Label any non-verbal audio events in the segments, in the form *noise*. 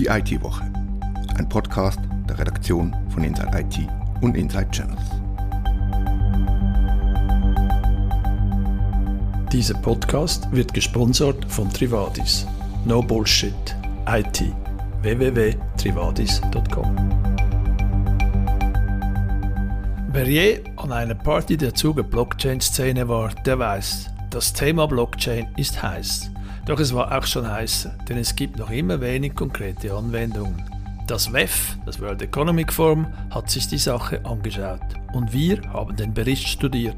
Die IT-Woche, ein Podcast der Redaktion von Inside IT und Inside Channels. Dieser Podcast wird gesponsert von Trivadis. No Bullshit. IT. www.trivadis.com Wer je an einer Party der Zuge Blockchain-Szene war, der weiß, das Thema Blockchain ist heiß. Doch es war auch schon heißer, denn es gibt noch immer wenig konkrete Anwendungen. Das WEF, das World Economic Forum, hat sich die Sache angeschaut und wir haben den Bericht studiert.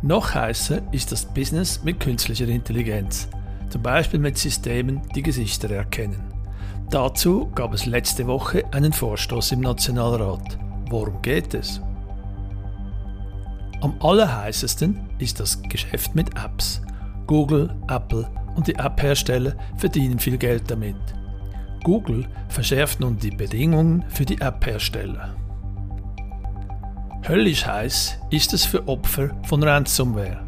Noch heißer ist das Business mit künstlicher Intelligenz, zum Beispiel mit Systemen, die Gesichter erkennen. Dazu gab es letzte Woche einen Vorstoß im Nationalrat. Worum geht es? Am allerheißesten ist das Geschäft mit Apps. Google, Apple und die App-Hersteller verdienen viel Geld damit. Google verschärft nun die Bedingungen für die App-Hersteller. Höllisch heiß ist es für Opfer von Ransomware.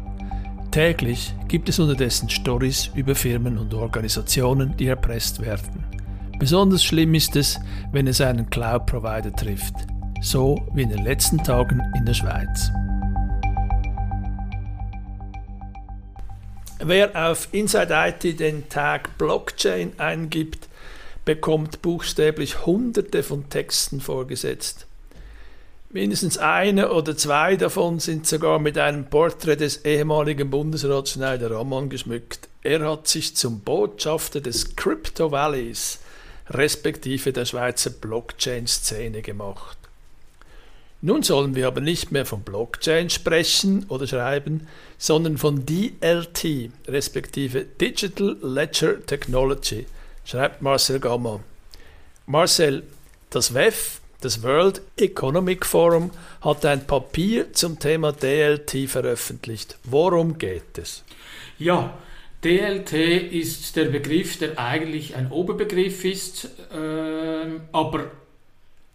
Täglich gibt es unterdessen Stories über Firmen und Organisationen, die erpresst werden. Besonders schlimm ist es, wenn es einen Cloud-Provider trifft, so wie in den letzten Tagen in der Schweiz. Wer auf Inside IT den Tag Blockchain eingibt, bekommt buchstäblich hunderte von Texten vorgesetzt. Mindestens eine oder zwei davon sind sogar mit einem Porträt des ehemaligen Bundesrats Schneider Rammann geschmückt. Er hat sich zum Botschafter des Crypto Valleys respektive der Schweizer Blockchain-Szene gemacht. Nun sollen wir aber nicht mehr von Blockchain sprechen oder schreiben, sondern von DLT, respektive Digital Ledger Technology, schreibt Marcel Gamma. Marcel, das WEF, das World Economic Forum, hat ein Papier zum Thema DLT veröffentlicht. Worum geht es? Ja, DLT ist der Begriff, der eigentlich ein Oberbegriff ist, äh, aber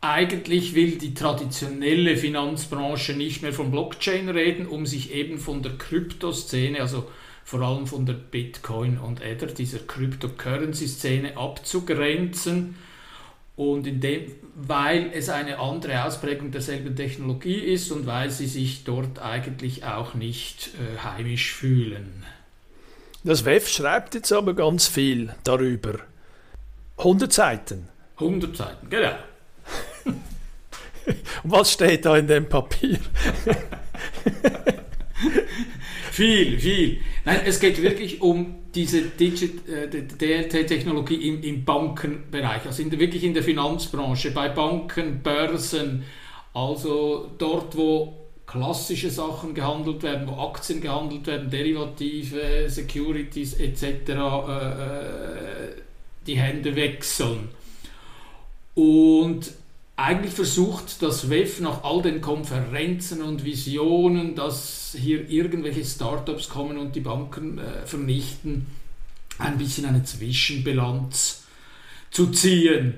eigentlich will die traditionelle Finanzbranche nicht mehr von Blockchain reden, um sich eben von der Kryptoszene, also vor allem von der Bitcoin und Ether, dieser Cryptocurrency-Szene abzugrenzen. Und in dem, weil es eine andere Ausprägung derselben Technologie ist und weil sie sich dort eigentlich auch nicht äh, heimisch fühlen. Das WEF schreibt jetzt aber ganz viel darüber. 100 Seiten. 100 Seiten, genau. *laughs* Was steht da in dem Papier? *laughs* viel, viel. Nein, es geht wirklich um diese DLT-Technologie im, im, Bankenbereich, also in wirklich in der Finanzbranche, bei Banken, Börsen, also dort, wo klassische Sachen gehandelt werden, wo Aktien gehandelt werden, Derivative, Securities etc., äh, äh, die Hände wechseln. Und eigentlich versucht das WEF nach all den Konferenzen und Visionen, dass hier irgendwelche Startups kommen und die Banken äh, vernichten, ein bisschen eine Zwischenbilanz zu ziehen.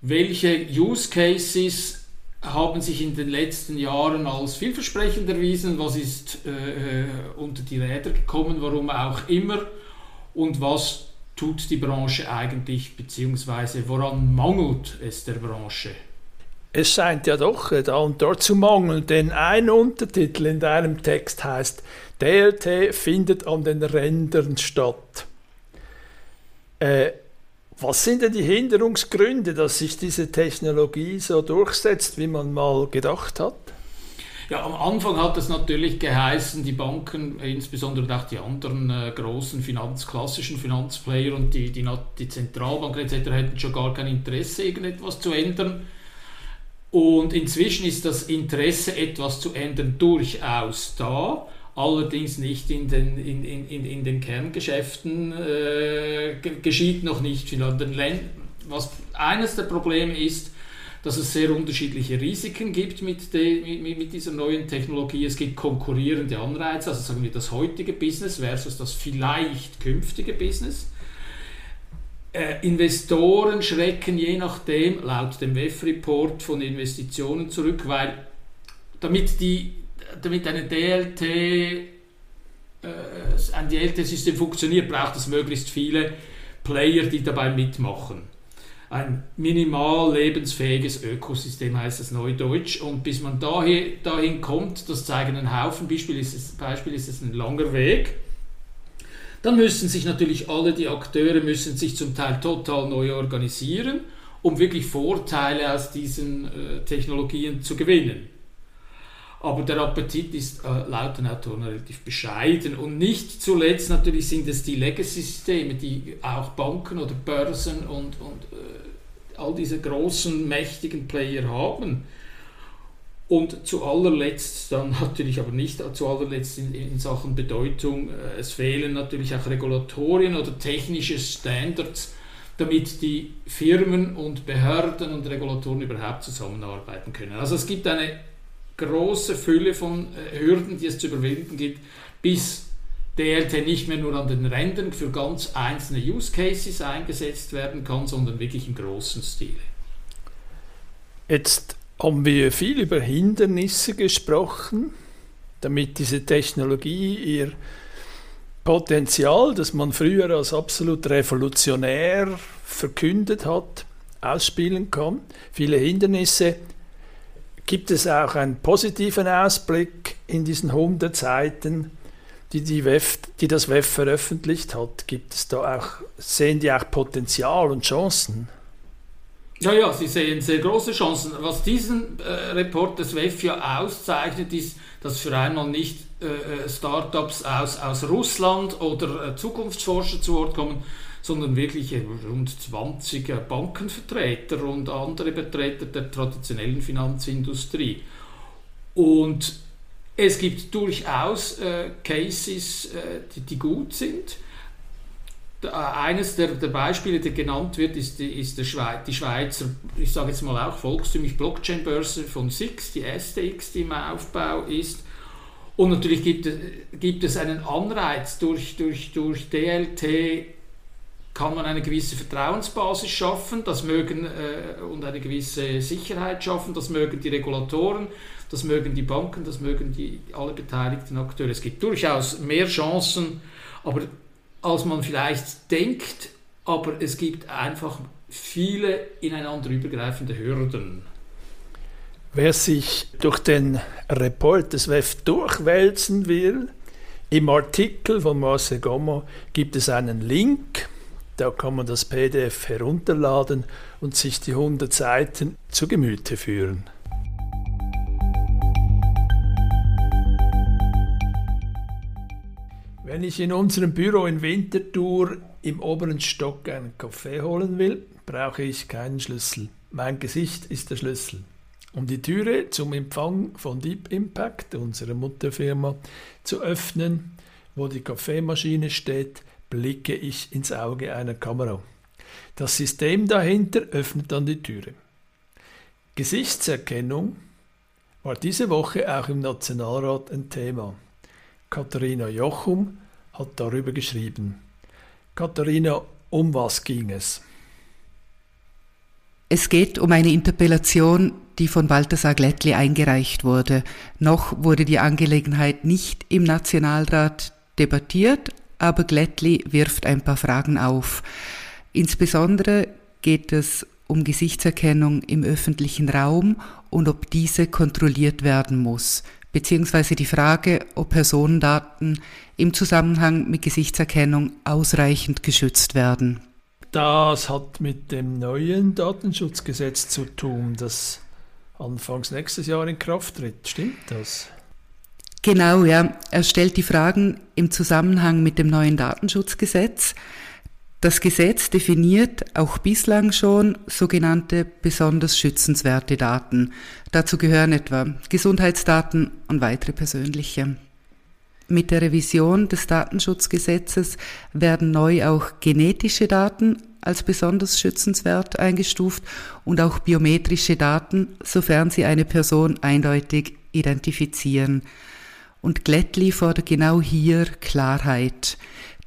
Welche Use Cases haben sich in den letzten Jahren als vielversprechend erwiesen? Was ist äh, äh unter die Räder gekommen? Warum auch immer? Und was tut die Branche eigentlich, beziehungsweise woran mangelt es der Branche? Es scheint ja doch da und dort zu mangeln, denn ein Untertitel in deinem Text heißt, DLT findet an den Rändern statt. Äh, was sind denn die Hinderungsgründe, dass sich diese Technologie so durchsetzt, wie man mal gedacht hat? Ja, am Anfang hat es natürlich geheißen, die Banken, insbesondere auch die anderen äh, großen Finanz, klassischen Finanzplayer und die, die, die Zentralbanken etc. hätten schon gar kein Interesse, irgendetwas zu ändern. Und inzwischen ist das Interesse, etwas zu ändern, durchaus da, allerdings nicht in den, in, in, in den Kerngeschäften, äh, geschieht noch nicht viel den Ländern. Was eines der Probleme ist, dass es sehr unterschiedliche Risiken gibt mit, de, mit, mit, dieser neuen Technologie. Es gibt konkurrierende Anreize, also sagen wir das heutige Business versus das vielleicht künftige Business. Äh, Investoren schrecken je nachdem, laut dem WEF-Report, von Investitionen zurück, weil damit, die, damit eine DLT, äh, ein DLT-System funktioniert, braucht es möglichst viele Player, die dabei mitmachen. ein minimal lebensfähiges Ökosystem, heißt es neudeutsch. Und bis man dahin, dahin kommt, das zeigen ein Haufen Beispiel ist Beispiel ist es ein langer Weg. Dann müssen sich natürlich alle die Akteure müssen sich zum Teil total neu organisieren, um wirklich Vorteile aus diesen äh, Technologien zu gewinnen. Aber der Appetit ist äh, laut den Autoren relativ bescheiden. Und nicht zuletzt natürlich sind es die Legacy-Systeme, die auch Banken oder Börsen und, und äh, all diese großen, mächtigen Player haben. Und zu allerletzt dann *laughs* natürlich, aber nicht zu allerletzt in, in Sachen Bedeutung, äh, es fehlen natürlich auch Regulatorien oder technische Standards, damit die Firmen und Behörden und Regulatoren überhaupt zusammenarbeiten können. Also es gibt eine große Fülle von äh, Hürden, die es zu überwinden gibt, bis DLT nicht mehr nur an den Rändern für ganz einzelne Use Cases eingesetzt werden kann, sondern wirklich im großen Stil. Jetzt haben wir viel über Hindernisse gesprochen, damit diese Technologie ihr Potenzial, das man früher als absolut revolutionär verkündet hat, ausspielen kann. Viele Hindernisse Gibt es auch einen positiven Ausblick in diesen 100 Seiten, die, die, WEF, die das WEF veröffentlicht hat? Gibt es da auch, sehen die auch Potenzial und Chancen? Ja, ja, sie sehen sehr große Chancen. Was diesen äh, Report des WEF ja auszeichnet, ist, dass für einmal nicht äh, äh Startups aus, aus Russland oder äh, Zukunftsforscher zu Wort kommen, sondern wirklich rund 20 Bankenvertreter und andere Vertreter der traditionellen Finanzindustrie. Und es gibt durchaus äh, Cases, äh, die, die, gut sind. Eines der, der, Beispiele, der genannt wird, ist, die, ist Schweiz, die Schweizer, ich sage jetzt mal auch volkstümlich Blockchain-Börse von SIX, die STX, die im Aufbau ist. Und natürlich gibt, gibt es einen Anreiz durch, durch, durch DLT kann man eine gewisse Vertrauensbasis schaffen, das mögen äh, und eine gewisse Sicherheit schaffen, das mögen die Regulatoren, das mögen die Banken, das mögen die alle beteiligten Akteure. Es gibt durchaus mehr Chancen, aber als man vielleicht denkt, aber es gibt einfach viele ineinander übergreifende Hürden. Wer sich durch den Report des WEF durchwälzen will, im Artikel von Marcel Gommer gibt es einen Link da kann man das PDF herunterladen und sich die 100 Seiten zu Gemüte führen. Wenn ich in unserem Büro in Winterthur im oberen Stock einen Kaffee holen will, brauche ich keinen Schlüssel. Mein Gesicht ist der Schlüssel. Um die Türe zum Empfang von Deep Impact, unserer Mutterfirma, zu öffnen, wo die Kaffeemaschine steht, blicke ich ins Auge einer Kamera. Das System dahinter öffnet dann die Türe. Gesichtserkennung war diese Woche auch im Nationalrat ein Thema. Katharina Jochum hat darüber geschrieben. Katharina, um was ging es? Es geht um eine Interpellation, die von Balthasar Glättli eingereicht wurde. Noch wurde die Angelegenheit nicht im Nationalrat debattiert, aber Glättli wirft ein paar Fragen auf. Insbesondere geht es um Gesichtserkennung im öffentlichen Raum und ob diese kontrolliert werden muss, beziehungsweise die Frage, ob Personendaten im Zusammenhang mit Gesichtserkennung ausreichend geschützt werden. Das hat mit dem neuen Datenschutzgesetz zu tun, das anfangs nächstes Jahr in Kraft tritt. Stimmt das? Genau, ja. Er stellt die Fragen im Zusammenhang mit dem neuen Datenschutzgesetz. Das Gesetz definiert auch bislang schon sogenannte besonders schützenswerte Daten. Dazu gehören etwa Gesundheitsdaten und weitere persönliche. Mit der Revision des Datenschutzgesetzes werden neu auch genetische Daten als besonders schützenswert eingestuft und auch biometrische Daten, sofern sie eine Person eindeutig identifizieren. Und Glättli fordert genau hier Klarheit,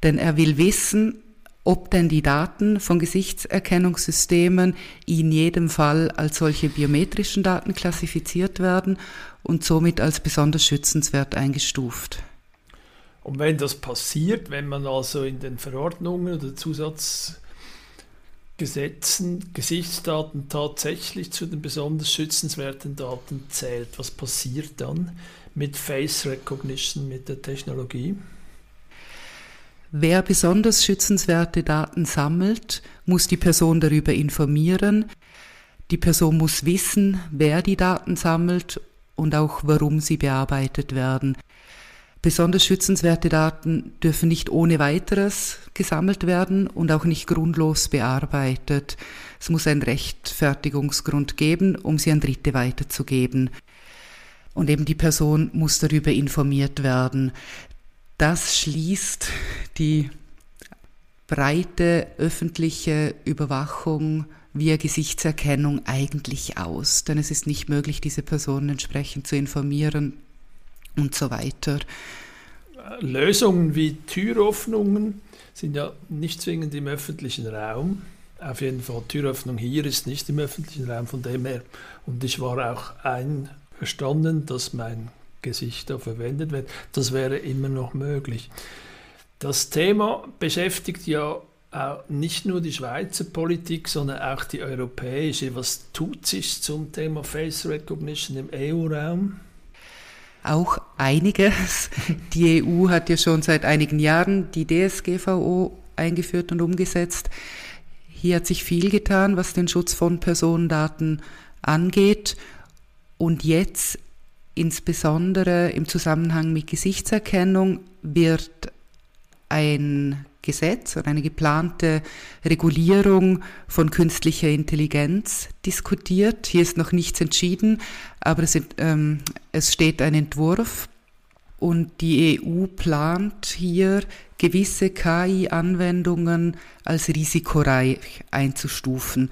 denn er will wissen, ob denn die Daten von Gesichtserkennungssystemen in jedem Fall als solche biometrischen Daten klassifiziert werden und somit als besonders schützenswert eingestuft. Und wenn das passiert, wenn man also in den Verordnungen oder Zusatzgesetzen Gesetzen Gesichtsdaten tatsächlich zu den besonders schützenswerten Daten zählt. Was passiert dann mit Face Recognition, mit der Technologie? Wer besonders schützenswerte Daten sammelt, muss die Person darüber informieren. Die Person muss wissen, wer die Daten sammelt und auch warum sie bearbeitet werden. Besonders schützenswerte Daten dürfen nicht ohne weiteres gesammelt werden und auch nicht grundlos bearbeitet. Es muss einen Rechtfertigungsgrund geben, um sie an Dritte weiterzugeben. Und eben die Person muss darüber informiert werden. Das schließt die breite öffentliche Überwachung via Gesichtserkennung eigentlich aus, denn es ist nicht möglich, diese Person entsprechend zu informieren und so weiter. Lösungen wie Türöffnungen sind ja nicht zwingend im öffentlichen Raum. Auf jeden Fall, Türöffnung hier ist nicht im öffentlichen Raum, von dem her. Und ich war auch einverstanden, dass mein Gesicht da verwendet wird. Das wäre immer noch möglich. Das Thema beschäftigt ja nicht nur die Schweizer Politik, sondern auch die europäische. Was tut sich zum Thema Face Recognition im EU-Raum? Auch einiges. Die EU hat ja schon seit einigen Jahren die DSGVO eingeführt und umgesetzt. Hier hat sich viel getan, was den Schutz von Personendaten angeht. Und jetzt insbesondere im Zusammenhang mit Gesichtserkennung wird ein Gesetz oder eine geplante Regulierung von künstlicher Intelligenz diskutiert. Hier ist noch nichts entschieden, aber es, ähm, es steht ein Entwurf und die EU plant hier gewisse KI-Anwendungen als risikoreich einzustufen.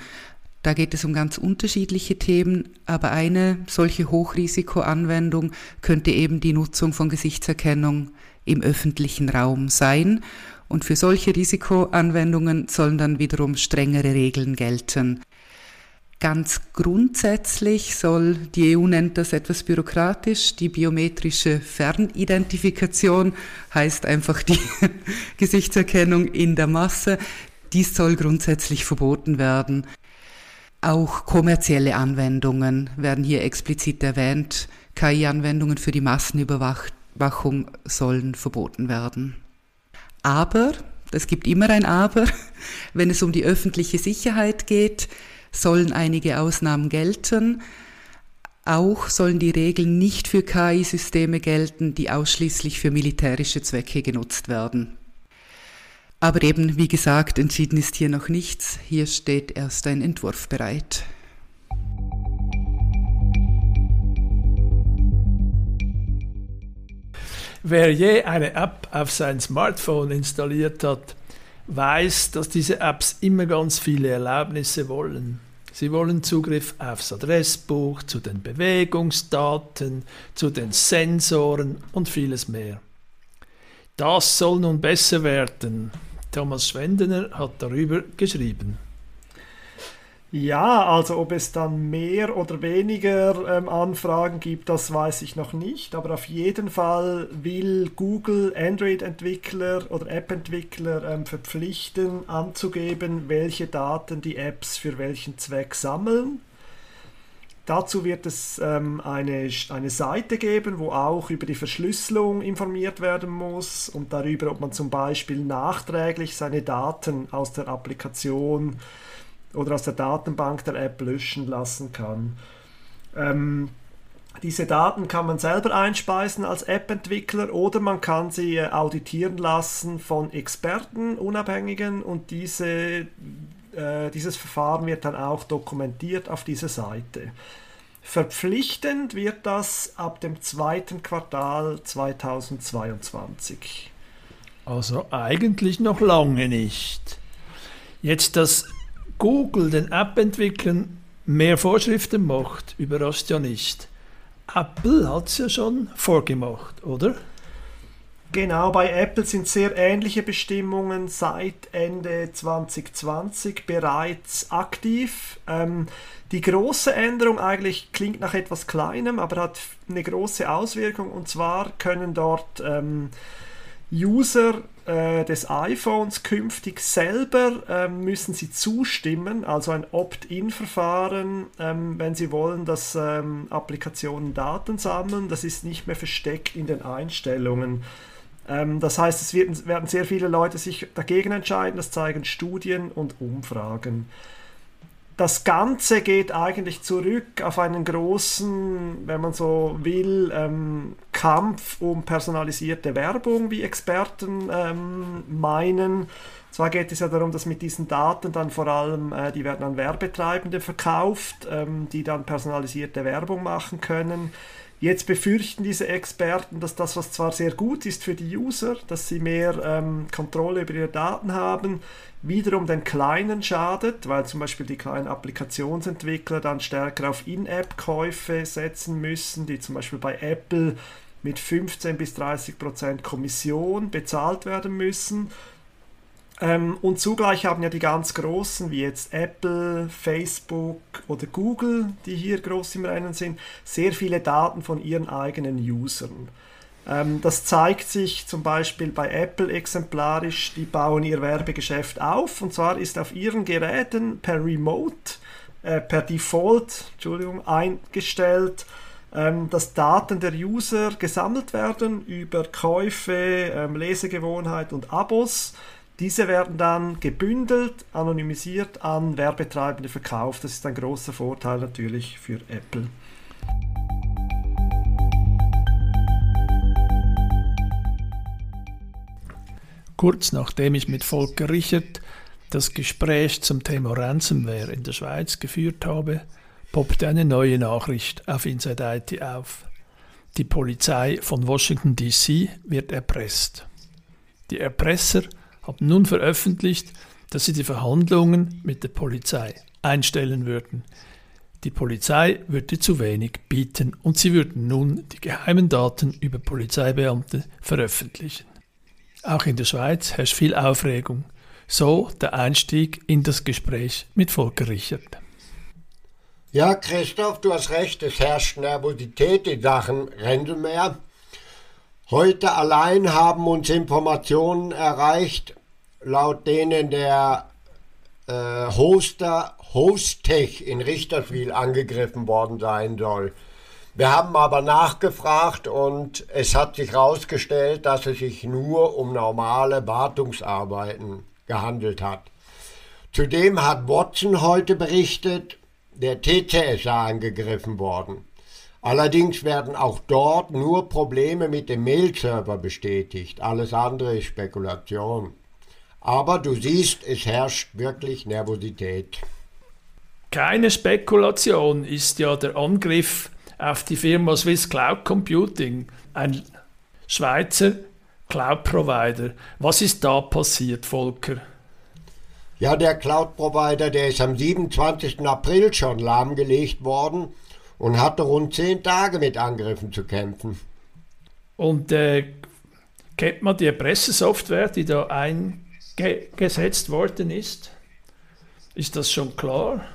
Da geht es um ganz unterschiedliche Themen, aber eine solche Hochrisikoanwendung könnte eben die Nutzung von Gesichtserkennung im öffentlichen Raum sein. Und für solche Risikoanwendungen sollen dann wiederum strengere Regeln gelten. Ganz grundsätzlich soll, die EU nennt das etwas bürokratisch, die biometrische Fernidentifikation heißt einfach die *laughs* Gesichtserkennung in der Masse. Dies soll grundsätzlich verboten werden. Auch kommerzielle Anwendungen werden hier explizit erwähnt. KI-Anwendungen für die Massenüberwachung sollen verboten werden. Aber, es gibt immer ein Aber, *laughs* wenn es um die öffentliche Sicherheit geht, sollen einige Ausnahmen gelten. Auch sollen die Regeln nicht für KI-Systeme gelten, die ausschließlich für militärische Zwecke genutzt werden. Aber eben, wie gesagt, entschieden ist hier noch nichts. Hier steht erst ein Entwurf bereit. Wer je eine App auf sein Smartphone installiert hat, weiß, dass diese Apps immer ganz viele Erlaubnisse wollen. Sie wollen Zugriff aufs Adressbuch, zu den Bewegungsdaten, zu den Sensoren und vieles mehr. Das soll nun besser werden. Thomas Schwendener hat darüber geschrieben. Ja, also ob es dann mehr oder weniger ähm, Anfragen gibt, das weiß ich noch nicht. Aber auf jeden Fall will Google Android-Entwickler oder App-Entwickler ähm, verpflichten, anzugeben, welche Daten die Apps für welchen Zweck sammeln. Dazu wird es ähm, eine, eine Seite geben, wo auch über die Verschlüsselung informiert werden muss und darüber, ob man zum Beispiel nachträglich seine Daten aus der Applikation oder aus der Datenbank der App löschen lassen kann. Ähm, diese Daten kann man selber einspeisen als App-Entwickler oder man kann sie äh, auditieren lassen von Experten, Unabhängigen und diese äh, dieses Verfahren wird dann auch dokumentiert auf dieser Seite. Verpflichtend wird das ab dem zweiten Quartal 2022. Also eigentlich noch lange nicht. Jetzt, dass Google den App-Entwicklern mehr Vorschriften macht, überrascht ja nicht. Apple hat es ja schon vorgemacht, oder? Genau, bei Apple sind sehr ähnliche Bestimmungen seit Ende 2020 bereits aktiv. Ähm, die große Änderung eigentlich klingt nach etwas Kleinem, aber hat eine große Auswirkung. Und zwar können dort ähm, User äh, des iPhones künftig selber ähm, müssen Sie zustimmen, also ein Opt-in-Verfahren, ähm, wenn Sie wollen, dass ähm, Applikationen Daten sammeln. Das ist nicht mehr versteckt in den Einstellungen. Ähm, das heißt, es werden, werden sehr viele Leute sich dagegen entscheiden, das zeigen Studien und Umfragen das Ganze geht eigentlich zurück auf einen großen, wenn man so will, ähm, Kampf um personalisierte Werbung, wie Experten ähm, meinen. Zwar geht es ja darum, dass mit diesen Daten dann vor allem, äh, die werden an Werbetreibende verkauft, ähm, die dann personalisierte Werbung machen können. Jetzt befürchten diese Experten, dass das, was zwar sehr gut ist für die User, dass sie mehr ähm, Kontrolle über ihre Daten haben, wiederum den Kleinen schadet, weil zum Beispiel die kleinen Applikationsentwickler dann stärker auf In-App-Käufe setzen müssen, die zum Beispiel bei Apple mit 15 bis 30 Prozent Kommission bezahlt werden müssen. Ähm, und zugleich haben ja die ganz Großen, wie jetzt Apple, Facebook oder Google, die hier groß im Rennen sind, sehr viele Daten von ihren eigenen Usern. Ähm, das zeigt sich zum Beispiel bei Apple exemplarisch, die bauen ihr Werbegeschäft auf und zwar ist auf ihren Geräten per Remote, äh, per Default, Entschuldigung, eingestellt, ähm, dass Daten der User gesammelt werden über Käufe, ähm, Lesegewohnheit und Abos diese werden dann gebündelt, anonymisiert an Werbetreibende verkauft. Das ist ein großer Vorteil natürlich für Apple. Kurz nachdem ich mit Volker Richard das Gespräch zum Thema Ransomware in der Schweiz geführt habe, poppte eine neue Nachricht auf Inside IT auf. Die Polizei von Washington DC wird erpresst. Die Erpresser haben nun veröffentlicht, dass sie die Verhandlungen mit der Polizei einstellen würden. Die Polizei würde zu wenig bieten und sie würden nun die geheimen Daten über Polizeibeamte veröffentlichen. Auch in der Schweiz herrscht viel Aufregung. So der Einstieg in das Gespräch mit Volker Richard. Ja, Christoph, du hast recht, es herrscht Nervosität in Sachen Rendelmeer. Heute allein haben uns Informationen erreicht, laut denen der äh, Hoster Hostech in Richterswil angegriffen worden sein soll. Wir haben aber nachgefragt und es hat sich herausgestellt, dass es sich nur um normale Wartungsarbeiten gehandelt hat. Zudem hat Watson heute berichtet, der TCS sei angegriffen worden. Allerdings werden auch dort nur Probleme mit dem Mail-Server bestätigt. Alles andere ist Spekulation. Aber du siehst, es herrscht wirklich Nervosität. Keine Spekulation ist ja der Angriff auf die Firma Swiss Cloud Computing, ein Schweizer Cloud Provider. Was ist da passiert, Volker? Ja, der Cloud Provider, der ist am 27. April schon lahmgelegt worden und hatte rund zehn Tage mit Angriffen zu kämpfen. Und äh, kennt man die Pressesoftware, die da eingesetzt worden ist? Ist das schon klar?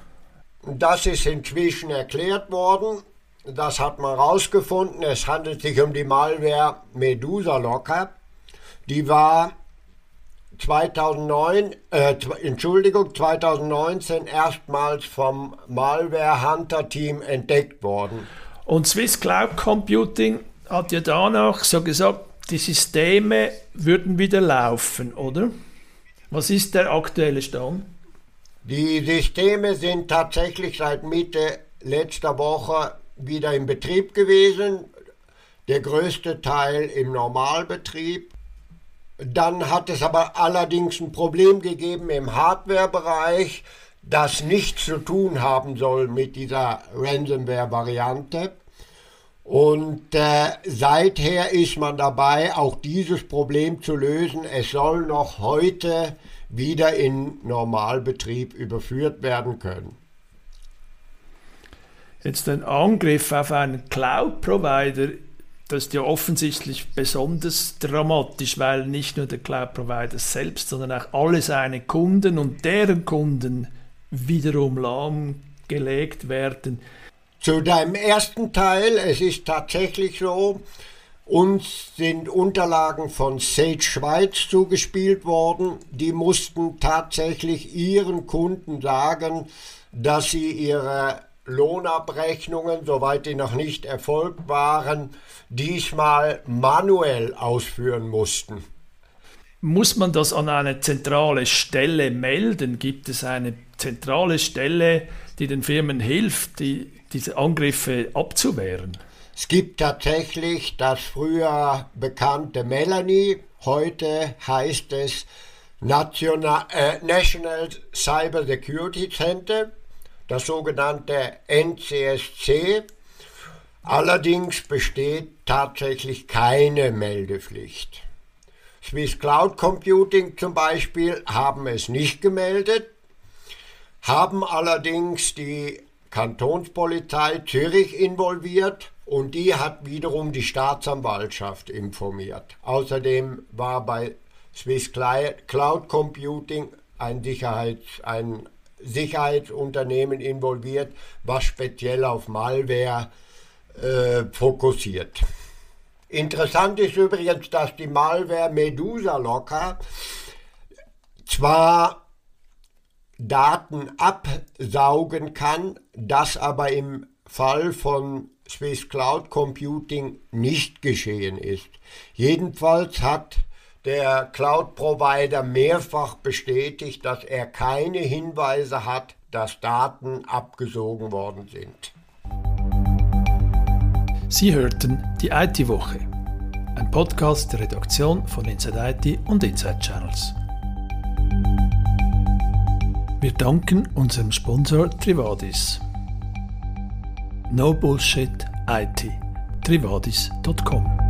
Das ist inzwischen erklärt worden. Das hat man herausgefunden. Es handelt sich um die Malware Medusa Locker. Die war 2009, äh, Entschuldigung, 2019 erstmals vom Malware Hunter Team entdeckt worden. Und Swiss Cloud Computing hat ja danach so gesagt, die Systeme würden wieder laufen, oder? Was ist der aktuelle Stand? Die Systeme sind tatsächlich seit Mitte letzter Woche wieder in Betrieb gewesen, der größte Teil im Normalbetrieb. Dann hat es aber allerdings ein Problem gegeben im Hardware-Bereich, das nichts zu tun haben soll mit dieser Ransomware-Variante. Und äh, seither ist man dabei, auch dieses Problem zu lösen. Es soll noch heute wieder in Normalbetrieb überführt werden können. Jetzt ein Angriff auf einen Cloud-Provider, das ist ja offensichtlich besonders dramatisch, weil nicht nur der Cloud-Provider selbst, sondern auch alle seine Kunden und deren Kunden wiederum lahmgelegt werden. Zu deinem ersten Teil, es ist tatsächlich so, Uns sind Unterlagen von Sage Schweiz zugespielt worden. Die mussten tatsächlich ihren Kunden sagen, dass sie ihre Lohnabrechnungen, soweit die noch nicht erfolgt waren, diesmal manuell ausführen mussten. Muss man das an eine zentrale Stelle melden? Gibt es eine zentrale Stelle, die den Firmen hilft, die, diese Angriffe abzuwehren? Es gibt tatsächlich das früher bekannte Melanie, heute heißt es National, äh, National Cyber Security Center, das sogenannte NCSC. Allerdings besteht tatsächlich keine Meldepflicht. Swiss Cloud Computing zum Beispiel haben es nicht gemeldet, haben allerdings die Kantonspolizei Zürich involviert und die hat wiederum die Staatsanwaltschaft informiert. Außerdem war bei Swiss Cloud Computing ein, Sicherheits-, ein Sicherheitsunternehmen involviert, was speziell auf Malware äh, fokussiert. Interessant ist übrigens, dass die Malware Medusa Locker zwar Daten absaugen kann, das aber im Fall von Swiss Cloud Computing nicht geschehen ist. Jedenfalls hat der Cloud-Provider mehrfach bestätigt, dass er keine Hinweise hat, dass Daten abgesogen worden sind. Sie hörten die IT-Woche, ein Podcast der Redaktion von Inside IT und Inside Channels. Wir danken unserem Sponsor Trivadis. No Bullshit IT. Trivadis.com